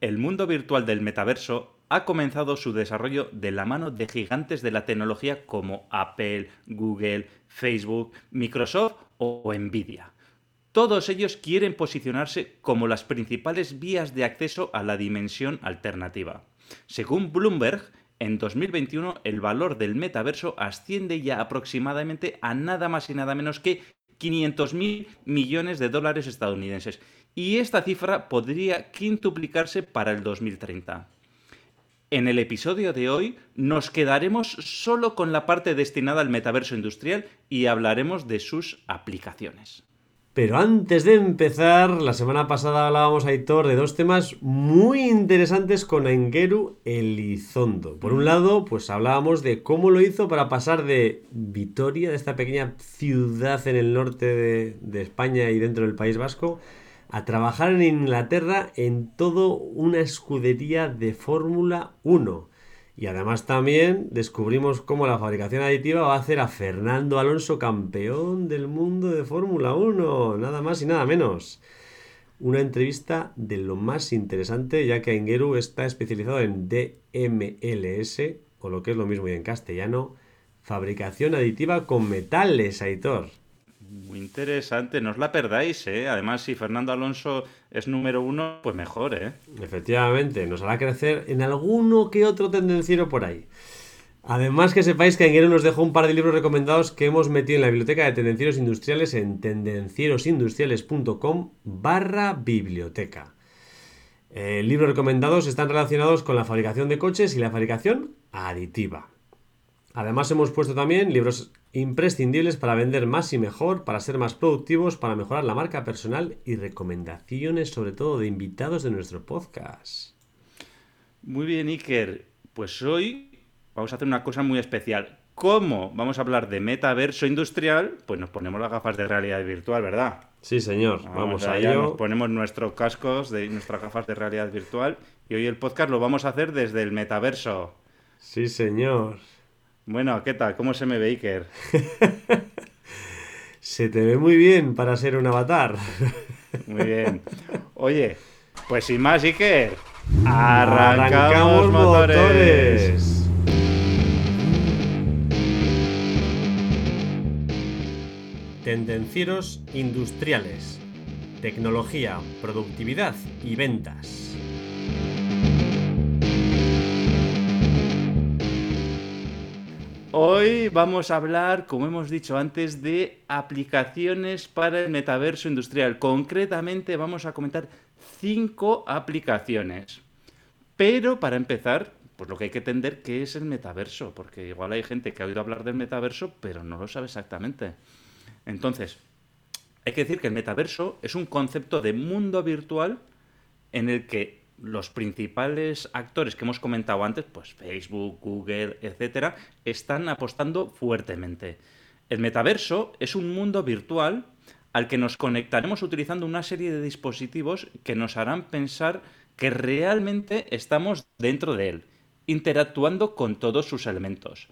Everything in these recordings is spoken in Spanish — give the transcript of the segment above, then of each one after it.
el mundo virtual del metaverso ha comenzado su desarrollo de la mano de gigantes de la tecnología como Apple, Google, Facebook, Microsoft o Nvidia. Todos ellos quieren posicionarse como las principales vías de acceso a la dimensión alternativa. Según Bloomberg, en 2021 el valor del metaverso asciende ya aproximadamente a nada más y nada menos que 500.000 millones de dólares estadounidenses. Y esta cifra podría quintuplicarse para el 2030. En el episodio de hoy nos quedaremos solo con la parte destinada al metaverso industrial y hablaremos de sus aplicaciones. Pero antes de empezar, la semana pasada hablábamos, Aitor, de dos temas muy interesantes con Engeru Elizondo. Por un lado, pues hablábamos de cómo lo hizo para pasar de Vitoria, de esta pequeña ciudad en el norte de, de España y dentro del País Vasco, a trabajar en Inglaterra en todo una escudería de Fórmula 1. Y además también descubrimos cómo la fabricación aditiva va a hacer a Fernando Alonso campeón del mundo de Fórmula 1, nada más y nada menos. Una entrevista de lo más interesante, ya que Engeru está especializado en DMLS, o lo que es lo mismo y en castellano, fabricación aditiva con metales, Aitor. Muy interesante, no os la perdáis, ¿eh? Además, si Fernando Alonso es número uno, pues mejor, ¿eh? Efectivamente, nos hará crecer en alguno que otro tendenciero por ahí. Además que sepáis que Enguero nos dejó un par de libros recomendados que hemos metido en la biblioteca de tendencieros industriales en tendencierosindustriales.com barra biblioteca. Eh, libros recomendados están relacionados con la fabricación de coches y la fabricación aditiva. Además hemos puesto también libros imprescindibles para vender más y mejor, para ser más productivos, para mejorar la marca personal y recomendaciones sobre todo de invitados de nuestro podcast. Muy bien, Iker. Pues hoy vamos a hacer una cosa muy especial. ¿Cómo vamos a hablar de metaverso industrial? Pues nos ponemos las gafas de realidad virtual, ¿verdad? Sí, señor. Vamos, a ello. Nos ponemos nuestros cascos de nuestras gafas de realidad virtual y hoy el podcast lo vamos a hacer desde el metaverso. Sí, señor. Bueno, ¿qué tal? ¿Cómo se me ve, Iker? se te ve muy bien para ser un avatar. muy bien. Oye, pues sin más, Iker, arrancamos, motores. Tendencieros industriales. Tecnología, productividad y ventas. Hoy vamos a hablar, como hemos dicho antes, de aplicaciones para el metaverso industrial. Concretamente vamos a comentar cinco aplicaciones. Pero para empezar, pues lo que hay que entender qué es el metaverso, porque igual hay gente que ha oído hablar del metaverso, pero no lo sabe exactamente. Entonces, hay que decir que el metaverso es un concepto de mundo virtual en el que los principales actores que hemos comentado antes, pues Facebook, Google, etcétera, están apostando fuertemente. El metaverso es un mundo virtual al que nos conectaremos utilizando una serie de dispositivos que nos harán pensar que realmente estamos dentro de él, interactuando con todos sus elementos.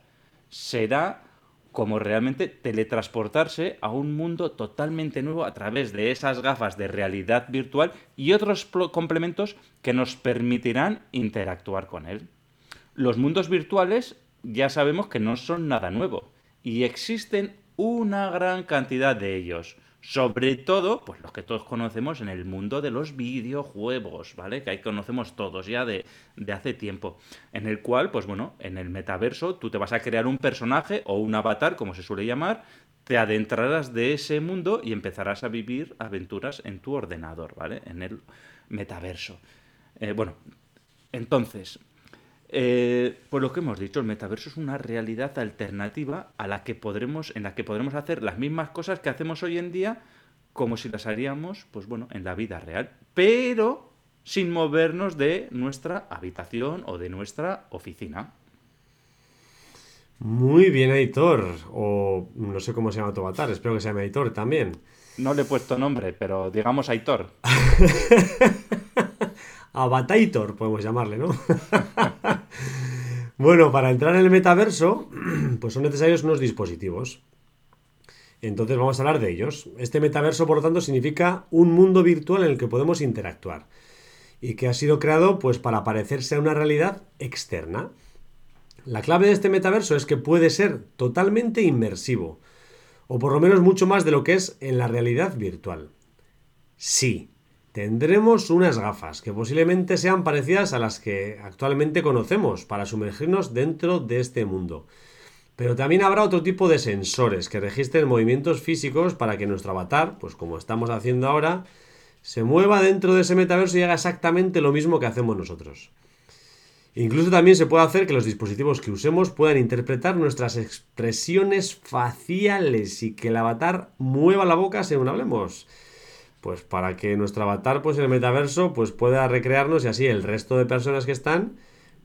Será como realmente teletransportarse a un mundo totalmente nuevo a través de esas gafas de realidad virtual y otros complementos que nos permitirán interactuar con él. Los mundos virtuales ya sabemos que no son nada nuevo y existen una gran cantidad de ellos. Sobre todo, pues los que todos conocemos en el mundo de los videojuegos, ¿vale? Que ahí conocemos todos ya de, de, hace tiempo. En el cual, pues bueno, en el metaverso tú te vas a crear un personaje o un avatar, como se suele llamar, te adentrarás de ese mundo y empezarás a vivir aventuras en tu ordenador, ¿vale? En el metaverso. Eh, bueno, entonces, eh, por lo que hemos dicho, el metaverso es una realidad alternativa a la que podremos, en la que podremos hacer las mismas cosas que hacemos hoy en día, como si las haríamos, pues bueno, en la vida real, pero sin movernos de nuestra habitación o de nuestra oficina. Muy bien, editor. O no sé cómo se llama tu avatar, espero que se llame editor también. No le he puesto nombre, pero digamos Aitor. Avatator, podemos llamarle, ¿no? bueno, para entrar en el metaverso, pues son necesarios unos dispositivos. Entonces vamos a hablar de ellos. Este metaverso, por lo tanto, significa un mundo virtual en el que podemos interactuar. y que ha sido creado pues para parecerse a una realidad externa. La clave de este metaverso es que puede ser totalmente inmersivo, o por lo menos mucho más de lo que es en la realidad virtual. Sí, tendremos unas gafas que posiblemente sean parecidas a las que actualmente conocemos para sumergirnos dentro de este mundo. Pero también habrá otro tipo de sensores que registren movimientos físicos para que nuestro avatar, pues como estamos haciendo ahora, se mueva dentro de ese metaverso y haga exactamente lo mismo que hacemos nosotros. Incluso también se puede hacer que los dispositivos que usemos puedan interpretar nuestras expresiones faciales y que el avatar mueva la boca según hablemos. Pues para que nuestro avatar pues en el metaverso pues pueda recrearnos y así el resto de personas que están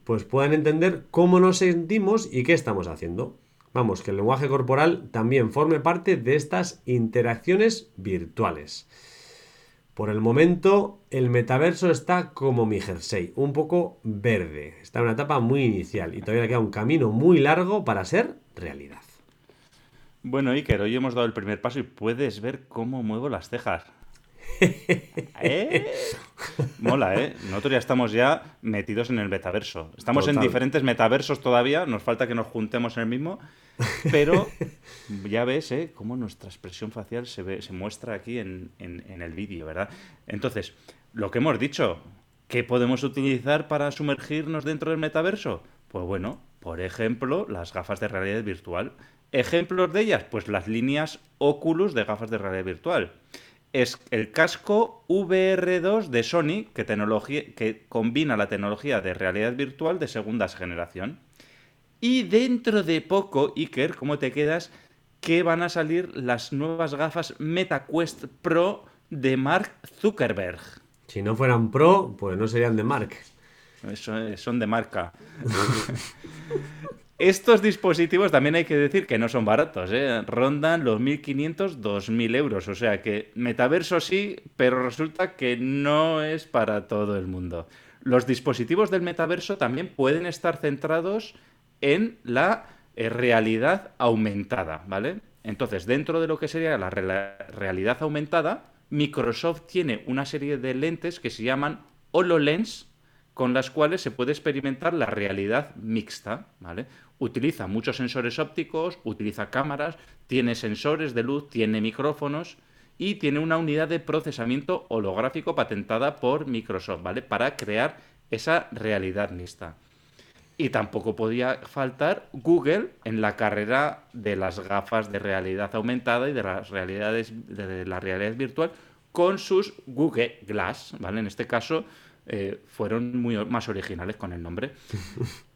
pues puedan entender cómo nos sentimos y qué estamos haciendo. Vamos, que el lenguaje corporal también forme parte de estas interacciones virtuales. Por el momento, el metaverso está como mi jersey, un poco verde. Está en una etapa muy inicial y todavía queda un camino muy largo para ser realidad. Bueno, Iker, hoy hemos dado el primer paso y puedes ver cómo muevo las cejas. ¿Eh? Mola, ¿eh? Nosotros ya estamos ya metidos en el metaverso. Estamos en diferentes metaversos todavía, nos falta que nos juntemos en el mismo, pero ya ves, ¿eh? Cómo nuestra expresión facial se, ve, se muestra aquí en, en el vídeo, ¿verdad? Entonces, lo que hemos dicho, ¿qué podemos utilizar para sumergirnos dentro del metaverso? Pues bueno, por ejemplo, las gafas de realidad virtual. Ejemplos de ellas, pues las líneas Oculus de gafas de realidad virtual es el casco VR2 de Sony que, que combina la tecnología de realidad virtual de segunda generación. Y dentro de poco, Iker, ¿cómo te quedas? Que van a salir las nuevas gafas MetaQuest Pro de Mark Zuckerberg. Si no fueran Pro, pues no serían de Mark. Eso, son de marca. Estos dispositivos también hay que decir que no son baratos, ¿eh? rondan los 1.500, 2.000 euros. O sea que metaverso sí, pero resulta que no es para todo el mundo. Los dispositivos del metaverso también pueden estar centrados en la eh, realidad aumentada, ¿vale? Entonces, dentro de lo que sería la realidad aumentada, Microsoft tiene una serie de lentes que se llaman HoloLens, con las cuales se puede experimentar la realidad mixta, ¿vale? Utiliza muchos sensores ópticos, utiliza cámaras, tiene sensores de luz, tiene micrófonos y tiene una unidad de procesamiento holográfico patentada por Microsoft, ¿vale? Para crear esa realidad mixta. Y tampoco podía faltar Google en la carrera de las gafas de realidad aumentada y de las realidades de la realidad virtual con sus Google Glass, ¿vale? En este caso eh, fueron muy más originales con el nombre.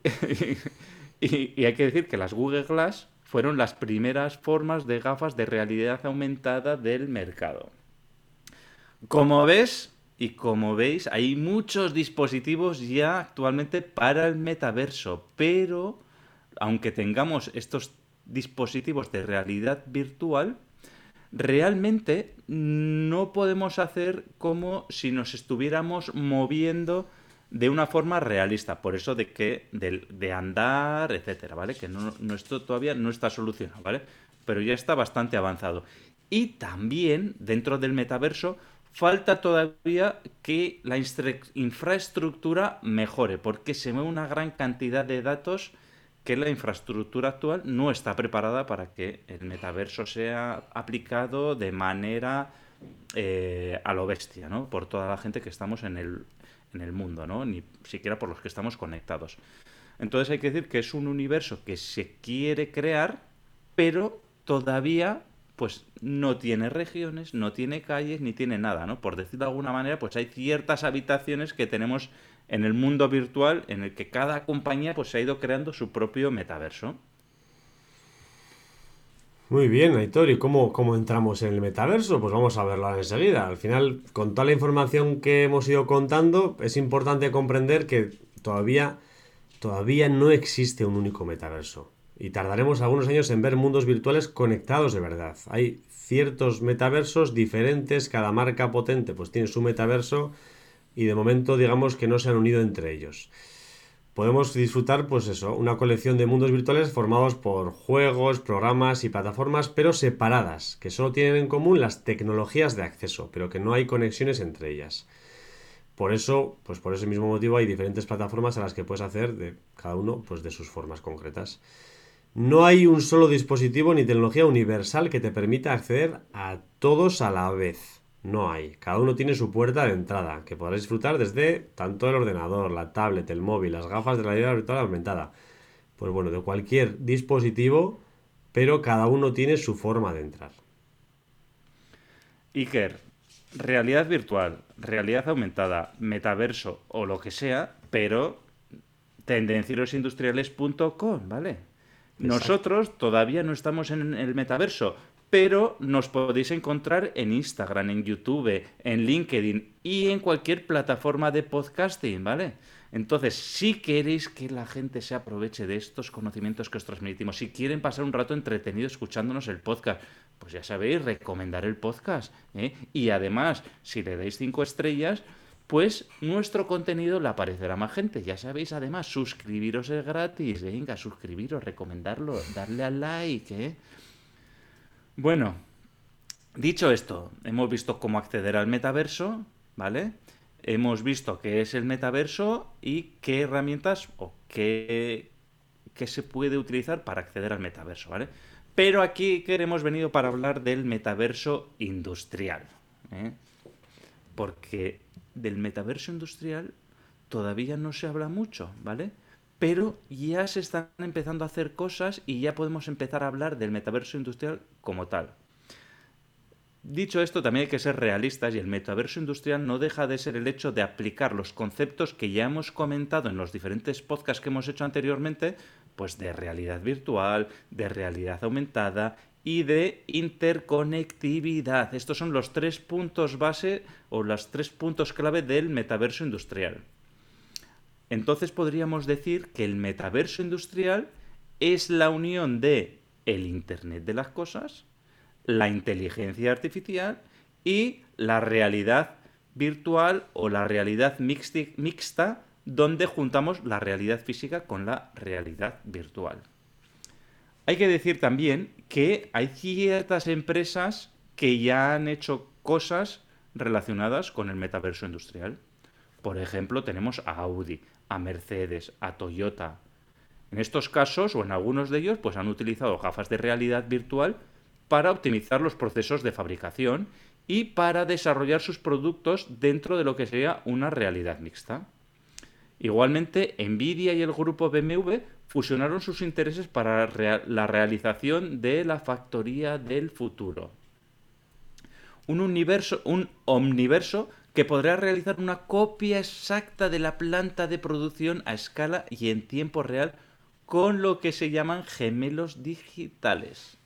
y, hay que decir que las Google Glass fueron las primeras formas de gafas de realidad aumentada del mercado. Como ves y como veis, hay muchos dispositivos ya actualmente para el metaverso, pero aunque tengamos estos dispositivos de realidad virtual, realmente no podemos hacer como si nos estuviéramos moviendo de una forma realista. Por eso de que de, andar, etcétera, ¿vale? Que no, esto todavía no está solucionado, ¿vale? Pero ya está bastante avanzado. Y también dentro del metaverso falta todavía que la infraestructura mejore, porque se mueve una gran cantidad de datos que la infraestructura actual no está preparada para que el metaverso sea aplicado de manera eh, a lo bestia, ¿no? Por toda la gente que estamos en el, en el mundo, ¿no? Ni siquiera por los que estamos conectados. Entonces hay que decir que es un universo que se quiere crear, pero todavía pues no tiene regiones, no tiene calles, ni tiene nada, ¿no? Por decirlo de alguna manera, pues hay ciertas habitaciones que tenemos en el mundo virtual en el que cada compañía pues, se ha ido creando su propio metaverso. Muy bien, Aitor, ¿y cómo, cómo entramos en el metaverso? Pues vamos a verlo enseguida. Al final, con toda la información que hemos ido contando, es importante comprender que todavía, todavía no existe un único metaverso. Y tardaremos algunos años en ver mundos virtuales conectados de verdad. Hay ciertos metaversos diferentes, cada marca potente pues tiene su metaverso y de momento digamos que no se han unido entre ellos. Podemos disfrutar, pues eso, una colección de mundos virtuales formados por juegos, programas y plataformas, pero separadas, que solo tienen en común las tecnologías de acceso, pero que no hay conexiones entre ellas. Por eso, pues por ese mismo motivo hay diferentes plataformas a las que puedes hacer de cada uno pues de sus formas concretas. No hay un solo dispositivo ni tecnología universal que te permita acceder a todos a la vez. No hay. Cada uno tiene su puerta de entrada, que podrás disfrutar desde tanto el ordenador, la tablet, el móvil, las gafas de la realidad virtual aumentada. Pues bueno, de cualquier dispositivo, pero cada uno tiene su forma de entrar. Iker, realidad virtual, realidad aumentada, metaverso o lo que sea, pero tendencierosindustriales.com, ¿vale? Nosotros todavía no estamos en el metaverso, pero nos podéis encontrar en Instagram, en YouTube, en LinkedIn y en cualquier plataforma de podcasting, ¿vale? Entonces, si queréis que la gente se aproveche de estos conocimientos que os transmitimos, si quieren pasar un rato entretenido escuchándonos el podcast, pues ya sabéis, recomendar el podcast. ¿eh? Y además, si le dais cinco estrellas, pues nuestro contenido le aparecerá más gente. Ya sabéis, además, suscribiros es gratis. Venga, suscribiros, recomendarlo, darle al like. ¿eh? Bueno, dicho esto, hemos visto cómo acceder al metaverso, ¿vale? Hemos visto qué es el metaverso y qué herramientas o qué, se puede utilizar para acceder al metaverso, ¿vale? Pero aquí queremos venido para hablar del metaverso industrial. ¿eh? Porque del metaverso industrial todavía no se habla mucho, ¿vale? Pero ya se están empezando a hacer cosas y ya podemos empezar a hablar del metaverso industrial como tal. Dicho esto, también hay que ser realistas y el metaverso industrial no deja de ser el hecho de aplicar los conceptos que ya hemos comentado en los diferentes podcasts que hemos hecho anteriormente, pues de realidad virtual, de realidad aumentada y de interconectividad. Estos son los tres puntos base o los tres puntos clave del metaverso industrial. Entonces podríamos decir que el metaverso industrial es la unión de el Internet de las cosas, la inteligencia artificial y la realidad virtual o la realidad mixta donde juntamos la realidad física con la realidad virtual. Hay que decir también que hay ciertas empresas que ya han hecho cosas relacionadas con el metaverso industrial. Por ejemplo, tenemos a Audi, a Mercedes, a Toyota. En estos casos, o en algunos de ellos, pues han utilizado gafas de realidad virtual para optimizar los procesos de fabricación y para desarrollar sus productos dentro de lo que sería una realidad mixta. Igualmente, Nvidia y el grupo BMW fusionaron sus intereses para la realización de la factoría del futuro. Un universo, un omniverso que podrá realizar una copia exacta de la planta de producción a escala y en tiempo real con lo que se llaman gemelos digitales.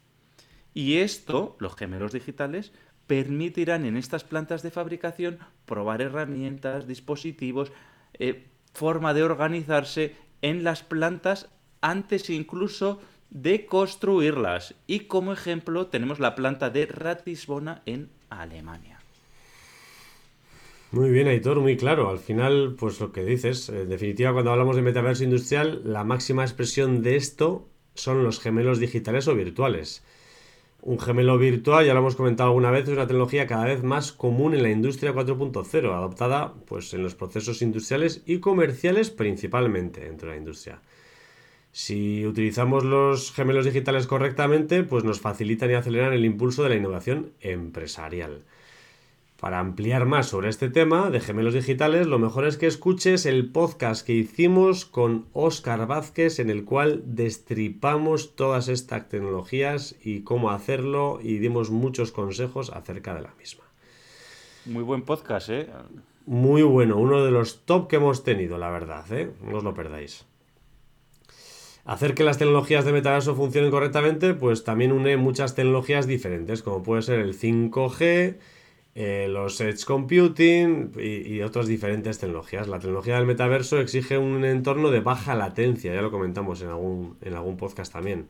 Y esto, los gemelos digitales, permitirán en estas plantas de fabricación probar herramientas, dispositivos, eh, forma de organizarse en las plantas antes incluso de construirlas. Y como ejemplo tenemos la planta de Ratisbona en Alemania. Muy bien, Aitor, muy claro. Al final, pues lo que dices, en definitiva, cuando hablamos de metaverso industrial, la máxima expresión de esto son los gemelos digitales o virtuales. Un gemelo virtual, ya lo hemos comentado alguna vez, es una tecnología cada vez más común en la industria 4.0, adoptada pues, en los procesos industriales y comerciales principalmente dentro de la industria. Si utilizamos los gemelos digitales correctamente, pues nos facilitan y aceleran el impulso de la innovación empresarial. Para ampliar más sobre este tema de gemelos digitales, lo mejor es que escuches el podcast que hicimos con Oscar Vázquez en el cual destripamos todas estas tecnologías y cómo hacerlo y dimos muchos consejos acerca de la misma. Muy buen podcast, ¿eh? Muy bueno, uno de los top que hemos tenido, la verdad, ¿eh? No os lo perdáis. Hacer que las tecnologías de metaverso funcionen correctamente, pues también une muchas tecnologías diferentes, como puede ser el 5G, eh, los Edge Computing y, otras diferentes tecnologías. La tecnología del metaverso exige un entorno de baja latencia, ya lo comentamos en algún, en algún podcast también,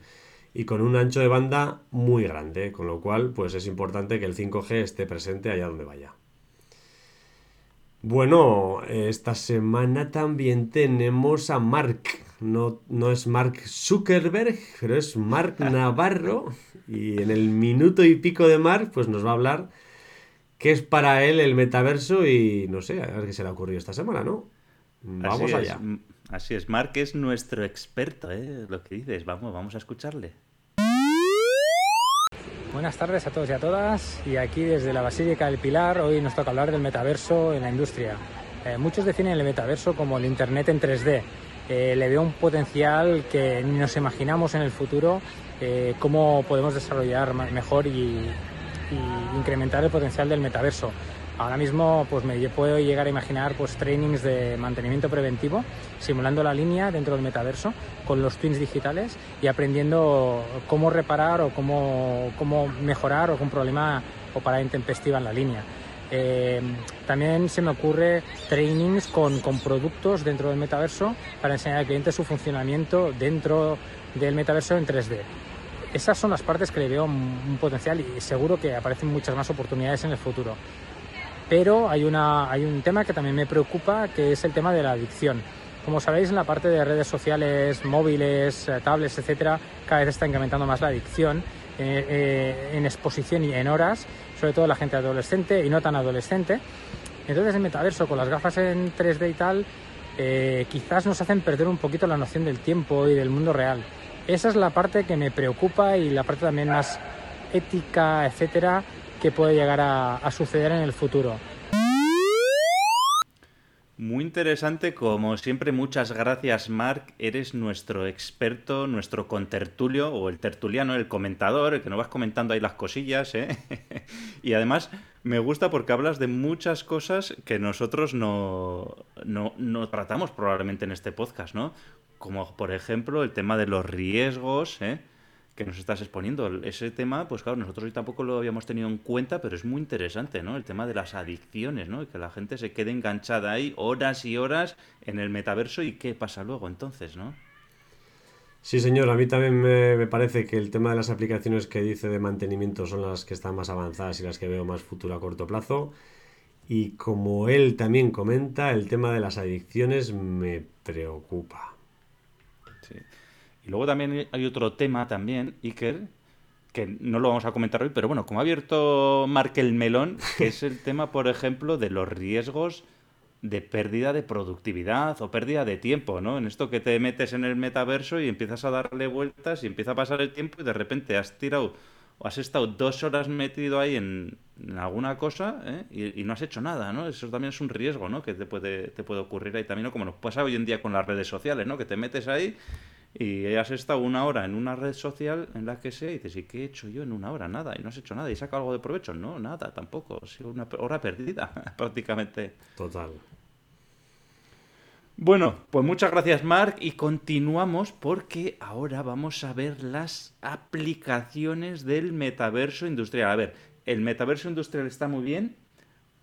y con un ancho de banda muy grande, con lo cual pues es importante que el 5G esté presente allá donde vaya. Bueno, esta semana también tenemos a Mark. No, no es Mark Zuckerberg, pero es Mark Navarro. Y en el minuto y pico de Mark, pues nos va a hablar qué es para él el metaverso y no sé, a ver qué se le ha ocurrido esta semana, ¿no? Vamos allá. Así es, Mark es nuestro experto, ¿eh? Lo que dices, vamos, vamos a escucharle. Buenas tardes a todos y a todas y aquí desde la Basílica del Pilar hoy nos toca hablar del metaverso en la industria. Eh, muchos definen el metaverso como el Internet en 3D. Eh, le veo un potencial que ni nos imaginamos en el futuro eh, cómo podemos desarrollar mejor y, y incrementar el potencial del metaverso. Ahora mismo pues me puedo llegar a imaginar pues trainings de mantenimiento preventivo, simulando la línea dentro del metaverso con los twins digitales y aprendiendo cómo reparar o cómo, cómo mejorar algún problema o para intempestiva en la línea. Eh, también se me ocurre trainings con, con, productos dentro del metaverso para enseñar al cliente su funcionamiento dentro del metaverso en 3D. Esas son las partes que le veo un potencial y seguro que aparecen muchas más oportunidades en el futuro pero hay, una, hay un tema que también me preocupa, que es el tema de la adicción. Como sabéis, en la parte de redes sociales, móviles, eh, tablets, etcétera, cada vez está incrementando más la adicción eh, eh, en exposición y en horas, sobre todo la gente adolescente y no tan adolescente. Entonces, el metaverso con las gafas en 3D y tal, quizás nos hacen perder un poquito la noción del tiempo y del mundo real. Esa es la parte que me preocupa y la parte también más ética, etcétera, que puede llegar a, suceder en el futuro. Muy interesante, como siempre, muchas gracias Marc, eres nuestro experto, nuestro contertulio o el tertuliano, el comentador, el que nos vas comentando ahí las cosillas, ¿eh? y además me gusta porque hablas de muchas cosas que nosotros no, no, no, tratamos probablemente en este podcast, ¿no? Como por ejemplo el tema de los riesgos, ¿eh? que nos estás exponiendo. Ese tema, pues claro, nosotros hoy tampoco lo habíamos tenido en cuenta, pero es muy interesante, ¿no? El tema de las adicciones, ¿no? Y que la gente se quede enganchada ahí horas y horas en el metaverso y qué pasa luego entonces, ¿no? Sí, señor, a mí también me, parece que el tema de las aplicaciones que dice de mantenimiento son las que están más avanzadas y las que veo más futuro a corto plazo. Y como él también comenta, el tema de las adicciones me preocupa. Y luego también hay otro tema también, Iker, que no lo vamos a comentar hoy, pero bueno, como ha abierto Markel Melón, que es el tema, por ejemplo, de los riesgos de pérdida de productividad o pérdida de tiempo, ¿no? En esto que te metes en el metaverso y empiezas a darle vueltas y empieza a pasar el tiempo y de repente has tirado o has estado dos horas metido ahí en, alguna cosa ¿eh? y, no has hecho nada, ¿no? Eso también es un riesgo, ¿no? Que te puede, te puede ocurrir ahí también, ¿no? como nos pasa hoy en día con las redes sociales, ¿no? Que te metes ahí y has estado una hora en una red social en la que sea y dices, ¿y qué he hecho yo en una hora? Nada, y no has hecho nada, y sacado algo de provecho. No, nada, tampoco. Ha sido una hora perdida, prácticamente. Total. Bueno, pues muchas gracias Mark y continuamos porque ahora vamos a ver las aplicaciones del metaverso industrial. A ver, el metaverso industrial está muy bien,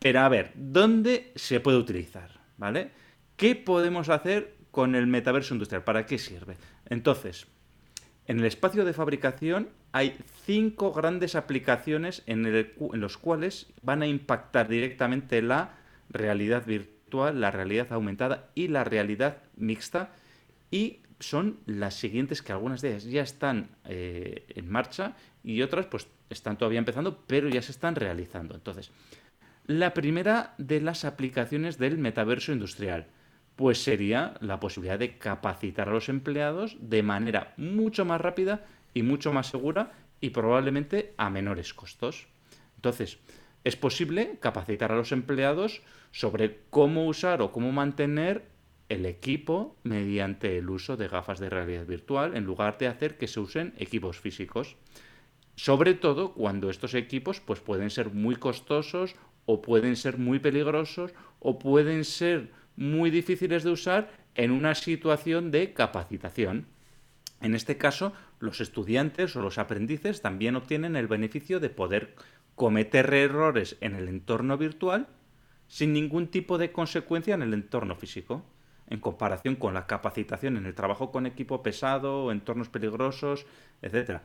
pero a ver, ¿dónde se puede utilizar? ¿Vale? ¿Qué podemos hacer con el metaverso industrial? ¿Para qué sirve? Entonces, en el espacio de fabricación hay cinco grandes aplicaciones en, en los cuales van a impactar directamente la realidad virtual, la realidad aumentada y la realidad mixta. Y son las siguientes que algunas de ellas ya están eh, en marcha y otras pues están todavía empezando, pero ya se están realizando. Entonces, la primera de las aplicaciones del metaverso industrial pues sería la posibilidad de capacitar a los empleados de manera mucho más rápida y mucho más segura y probablemente a menores costos. Entonces, es posible capacitar a los empleados sobre cómo usar o cómo mantener el equipo mediante el uso de gafas de realidad virtual en lugar de hacer que se usen equipos físicos. Sobre todo cuando estos equipos pues, pueden ser muy costosos o pueden ser muy peligrosos o pueden ser muy difíciles de usar en una situación de capacitación. En este caso, los estudiantes o los aprendices también obtienen el beneficio de poder cometer errores en el entorno virtual sin ningún tipo de consecuencia en el entorno físico, en comparación con la capacitación en el trabajo con equipo pesado, entornos peligrosos, etc.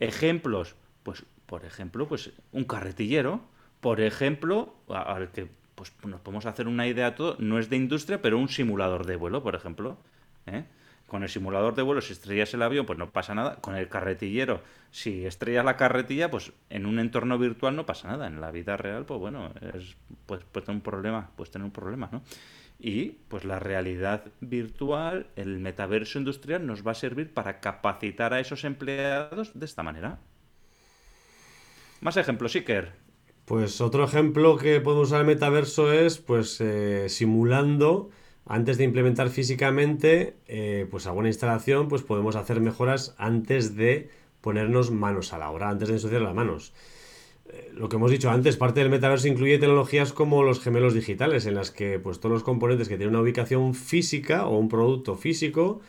Ejemplos, pues, por ejemplo, pues un carretillero, por ejemplo, al que pues nos podemos hacer una idea todo, no es de industria, pero un simulador de vuelo, por ejemplo. ¿eh? Con el simulador de vuelo, si estrellas el avión, pues no pasa nada. Con el carretillero, si estrellas la carretilla, pues en un entorno virtual no pasa nada. En la vida real, pues bueno, es, pues, puede tener un problema, tener un problema, ¿no? Y pues la realidad virtual, el metaverso industrial, nos va a servir para capacitar a esos empleados de esta manera. Más ejemplos, Iker. Pues otro ejemplo que podemos usar el metaverso es pues eh, simulando antes de implementar físicamente eh, pues alguna instalación, pues podemos hacer mejoras antes de ponernos manos a la obra, antes de ensuciar las manos. Eh, lo que hemos dicho antes, parte del metaverso incluye tecnologías como los gemelos digitales, en las que pues, todos los componentes que tienen una ubicación física o un producto físico,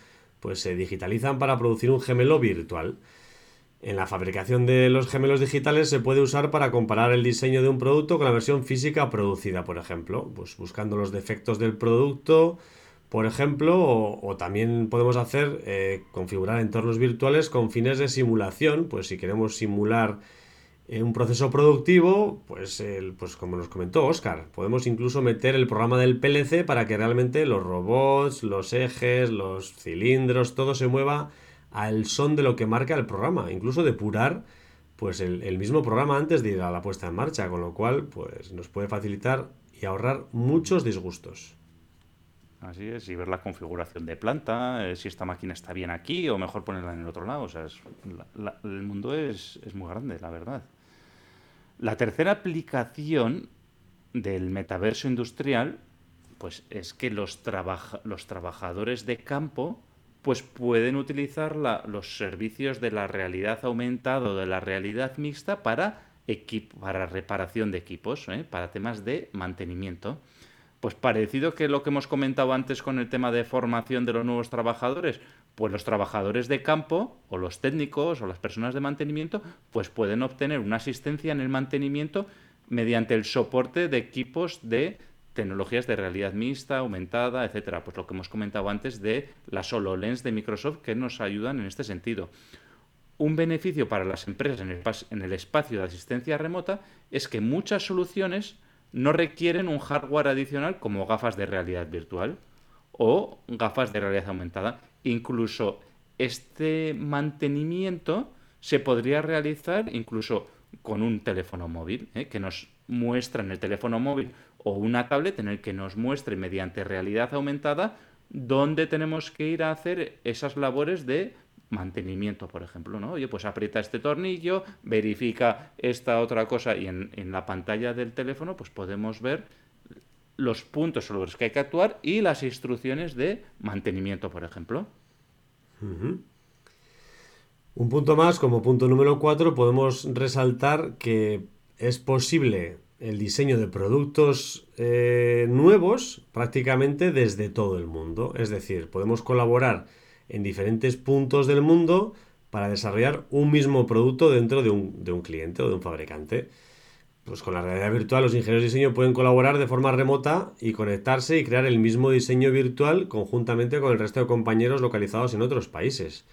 pues se digitalizan para producir un gemelo virtual. En la fabricación de los gemelos digitales se puede usar para comparar el diseño de un producto con la versión física producida, por ejemplo, pues buscando los defectos del producto, por ejemplo, o, también podemos hacer eh, configurar entornos virtuales con fines de simulación, pues si queremos simular eh, un proceso productivo, pues, pues como nos comentó Oscar, podemos incluso meter el programa del PLC para que realmente los robots, los ejes, los cilindros, todo se mueva al son de lo que marca el programa, incluso depurar pues el, mismo programa antes de ir a la puesta en marcha, con lo cual pues nos puede facilitar y ahorrar muchos disgustos. Así es, y ver la configuración de planta, eh, si esta máquina está bien aquí o mejor ponerla en el otro lado. O sea, el mundo es, es muy grande, la verdad. La tercera aplicación del metaverso industrial pues es que los, los trabajadores de campo pues pueden utilizar los servicios de la realidad aumentada o de la realidad mixta para, para reparación de equipos, ¿eh? para temas de mantenimiento. Pues parecido que lo que hemos comentado antes con el tema de formación de los nuevos trabajadores, pues los trabajadores de campo o los técnicos o las personas de mantenimiento pues pueden obtener una asistencia en el mantenimiento mediante el soporte de equipos de tecnologías de realidad mixta, aumentada, etcétera. Pues lo que hemos comentado antes de las HoloLens de Microsoft que nos ayudan en este sentido. Un beneficio para las empresas en el, espacio de asistencia remota es que muchas soluciones no requieren un hardware adicional como gafas de realidad virtual o gafas de realidad aumentada. Incluso este mantenimiento se podría realizar incluso con un teléfono móvil, ¿eh? que nos muestra en el teléfono móvil o una tablet en el que nos muestre mediante realidad aumentada dónde tenemos que ir a hacer esas labores de mantenimiento, por ejemplo, ¿no? Oye, pues aprieta este tornillo, verifica esta otra cosa y en, la pantalla del teléfono pues podemos ver los puntos sobre los que hay que actuar y las instrucciones de mantenimiento, por ejemplo. Un punto más, como punto número 4, podemos resaltar que es posible el diseño de productos eh, nuevos prácticamente desde todo el mundo. Es decir, podemos colaborar en diferentes puntos del mundo para desarrollar un mismo producto dentro de un, de un cliente o de un fabricante. Pues con la realidad virtual los ingenieros de diseño pueden colaborar de forma remota y conectarse y crear el mismo diseño virtual conjuntamente con el resto de compañeros localizados en otros países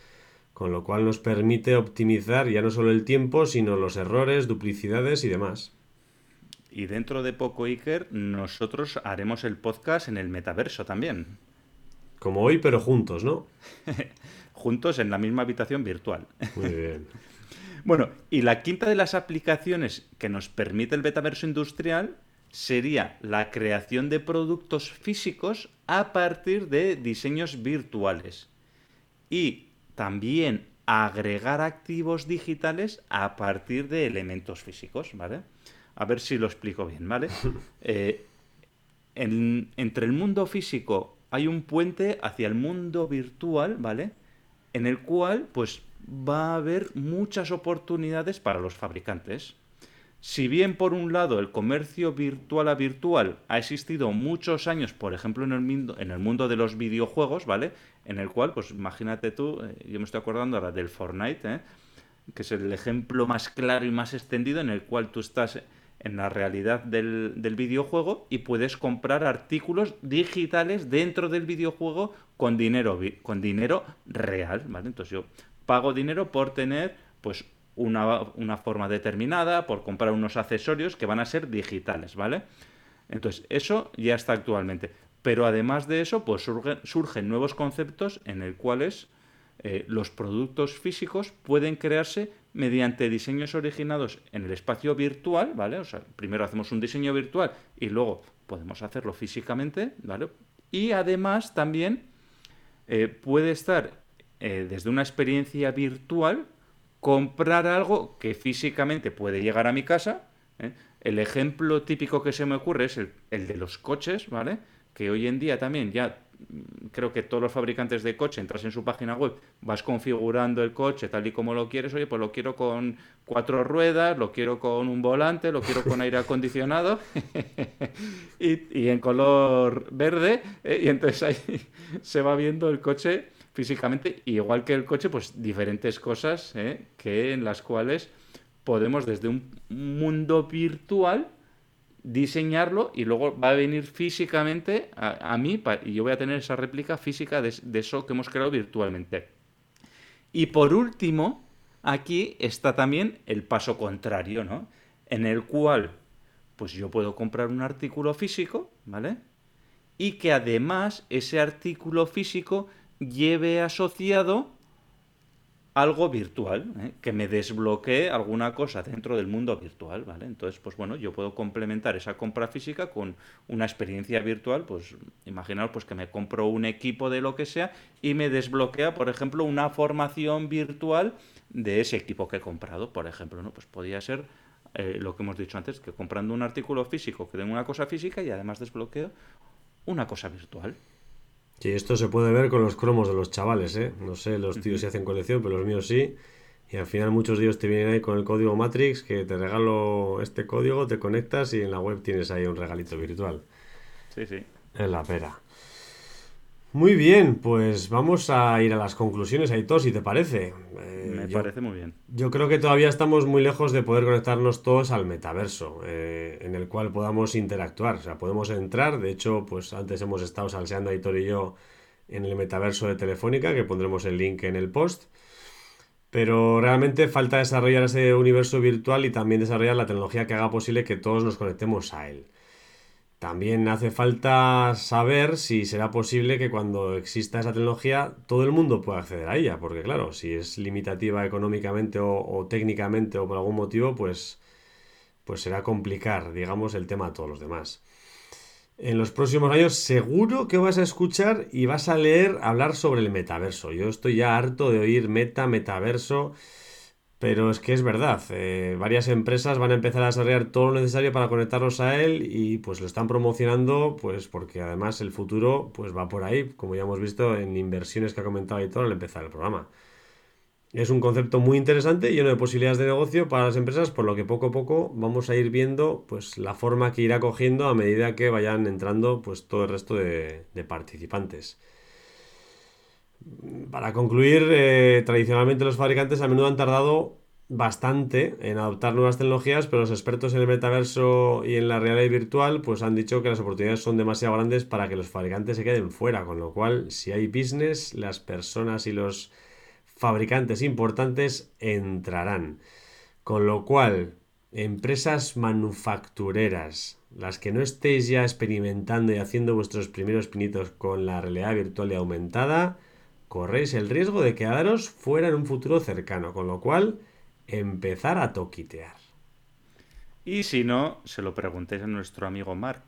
con lo cual nos permite optimizar ya no solo el tiempo, sino los errores, duplicidades y demás. Y dentro de poco, Iker, nosotros haremos el podcast en el metaverso también. Como hoy, pero juntos, ¿no? juntos en la misma habitación virtual. Muy bien. bueno, y la quinta de las aplicaciones que nos permite el metaverso industrial sería la creación de productos físicos a partir de diseños virtuales. Y también agregar activos digitales a partir de elementos físicos, ¿vale? A ver si lo explico bien, ¿vale? Eh, entre el mundo físico hay un puente hacia el mundo virtual, ¿vale? En el cual, pues, va a haber muchas oportunidades para los fabricantes. Si bien por un lado el comercio virtual a virtual ha existido muchos años, por ejemplo en el mundo, en el mundo de los videojuegos, ¿vale? En el cual, pues imagínate tú, eh, yo me estoy acordando ahora del Fortnite, ¿eh? que es el ejemplo más claro y más extendido en el cual tú estás en la realidad del, del, videojuego y puedes comprar artículos digitales dentro del videojuego con dinero, con dinero real, ¿vale? Entonces yo pago dinero por tener pues una, forma determinada, por comprar unos accesorios que van a ser digitales, ¿vale? Entonces, eso ya está actualmente. Pero además de eso, pues surgen, nuevos conceptos en el cuales eh, los productos físicos pueden crearse mediante diseños originados en el espacio virtual, ¿vale? O sea, primero hacemos un diseño virtual y luego podemos hacerlo físicamente, ¿vale? Y además también eh, puede estar eh, desde una experiencia virtual comprar algo que físicamente puede llegar a mi casa. El ejemplo típico que se me ocurre es el, el de los coches, ¿vale? Que hoy en día también ya creo que todos los fabricantes de coche, entras en su página web, vas configurando el coche tal y como lo quieres, oye, pues lo quiero con cuatro ruedas, lo quiero con un volante, lo quiero con aire acondicionado y, en color verde, eh, y entonces ahí se va viendo el coche físicamente, igual que el coche, pues diferentes cosas eh, que en las cuales podemos desde un mundo virtual diseñarlo y luego va a venir físicamente a, mí y yo voy a tener esa réplica física de, eso que hemos creado virtualmente. Y por último, aquí está también el paso contrario, ¿no? En el cual, pues yo puedo comprar un artículo físico, ¿vale? Y que además ese artículo físico lleve asociado algo virtual, ¿eh? que me desbloquee alguna cosa dentro del mundo virtual, ¿vale? Entonces, pues bueno, yo puedo complementar esa compra física con una experiencia virtual, pues imaginaos pues que me compro un equipo de lo que sea y me desbloquea, por ejemplo, una formación virtual de ese equipo que he comprado, por ejemplo, ¿no? Pues podría ser eh, lo que hemos dicho antes, que comprando un artículo físico que den una cosa física y además desbloqueo una cosa virtual. Sí, esto se puede ver con los cromos de los chavales, ¿eh? No sé, los tíos si hacen colección, pero los míos sí. Y al final muchos de ellos te vienen ahí con el código Matrix, que te regalo este código, te conectas y en la web tienes ahí un regalito virtual. Sí, sí. Es la pera. Muy bien, pues vamos a ir a las conclusiones, Aitor, si te parece. Eh, Me parece muy bien. Yo creo que todavía estamos muy lejos de poder conectarnos todos al metaverso, eh, en el cual podamos interactuar. O sea, podemos entrar. De hecho, pues antes hemos estado salseando Aitor y yo en el metaverso de Telefónica, que pondremos el link en el post. Pero realmente falta desarrollar ese universo virtual y también desarrollar la tecnología que haga posible que todos nos conectemos a él. También hace falta saber si será posible que cuando exista esa tecnología todo el mundo pueda acceder a ella, porque claro, si es limitativa económicamente o, técnicamente o por algún motivo, pues, pues será complicar, digamos, el tema a todos los demás. En los próximos años seguro que vas a escuchar y vas a leer hablar sobre el metaverso. Yo estoy ya harto de oír meta, metaverso. Pero es que es verdad, eh, varias empresas van a empezar a desarrollar todo lo necesario para conectarnos a él y pues lo están promocionando pues porque además el futuro pues va por ahí, como ya hemos visto en inversiones que ha comentado Aitor al empezar el programa. Es un concepto muy interesante, lleno de posibilidades de negocio para las empresas, por lo que poco a poco vamos a ir viendo pues la forma que irá cogiendo a medida que vayan entrando pues todo el resto de participantes. Para concluir, eh, tradicionalmente los fabricantes a menudo han tardado bastante en adoptar nuevas tecnologías, pero los expertos en el metaverso y en la realidad virtual pues han dicho que las oportunidades son demasiado grandes para que los fabricantes se queden fuera, con lo cual si hay business, las personas y los fabricantes importantes entrarán. Con lo cual, empresas manufactureras, las que no estéis ya experimentando y haciendo vuestros primeros pinitos con la realidad virtual y aumentada, corréis el riesgo de quedaros fuera en un futuro cercano, con lo cual empezar a toquitear. Y si no, se lo preguntéis a nuestro amigo Mark.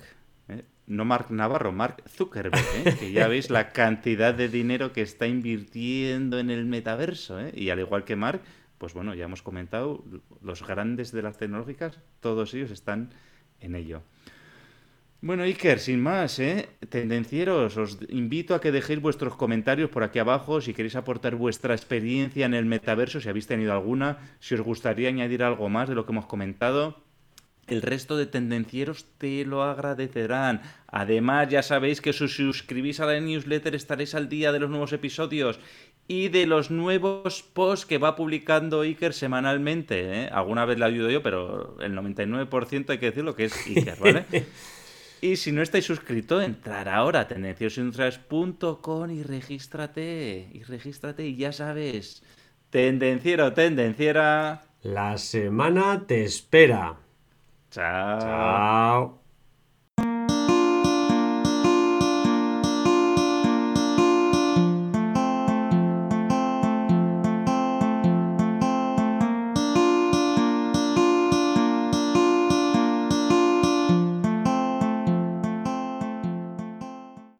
¿eh? No Mark Navarro, Mark Zuckerberg, ¿eh? que ya veis la cantidad de dinero que está invirtiendo en el metaverso. ¿eh? Y al igual que Mark, pues bueno, ya hemos comentado, los grandes de las tecnológicas, todos ellos están en ello. Bueno, Iker, sin más, ¿eh? Tendencieros, os invito a que dejéis vuestros comentarios por aquí abajo si queréis aportar vuestra experiencia en el metaverso, si habéis tenido alguna, si os gustaría añadir algo más de lo que hemos comentado. El resto de tendencieros te lo agradecerán. Además, ya sabéis que si os suscribís a la newsletter estaréis al día de los nuevos episodios y de los nuevos posts que va publicando Iker semanalmente. ¿eh? Alguna vez le ayudo yo, pero el 99% hay que decirlo que es Iker, ¿vale? Y si no estáis suscrito, entrar ahora a tendenciosindustriales.com y regístrate. Y regístrate y ya sabes. Tendenciero, tendenciera. La semana te espera. Chao. Chao.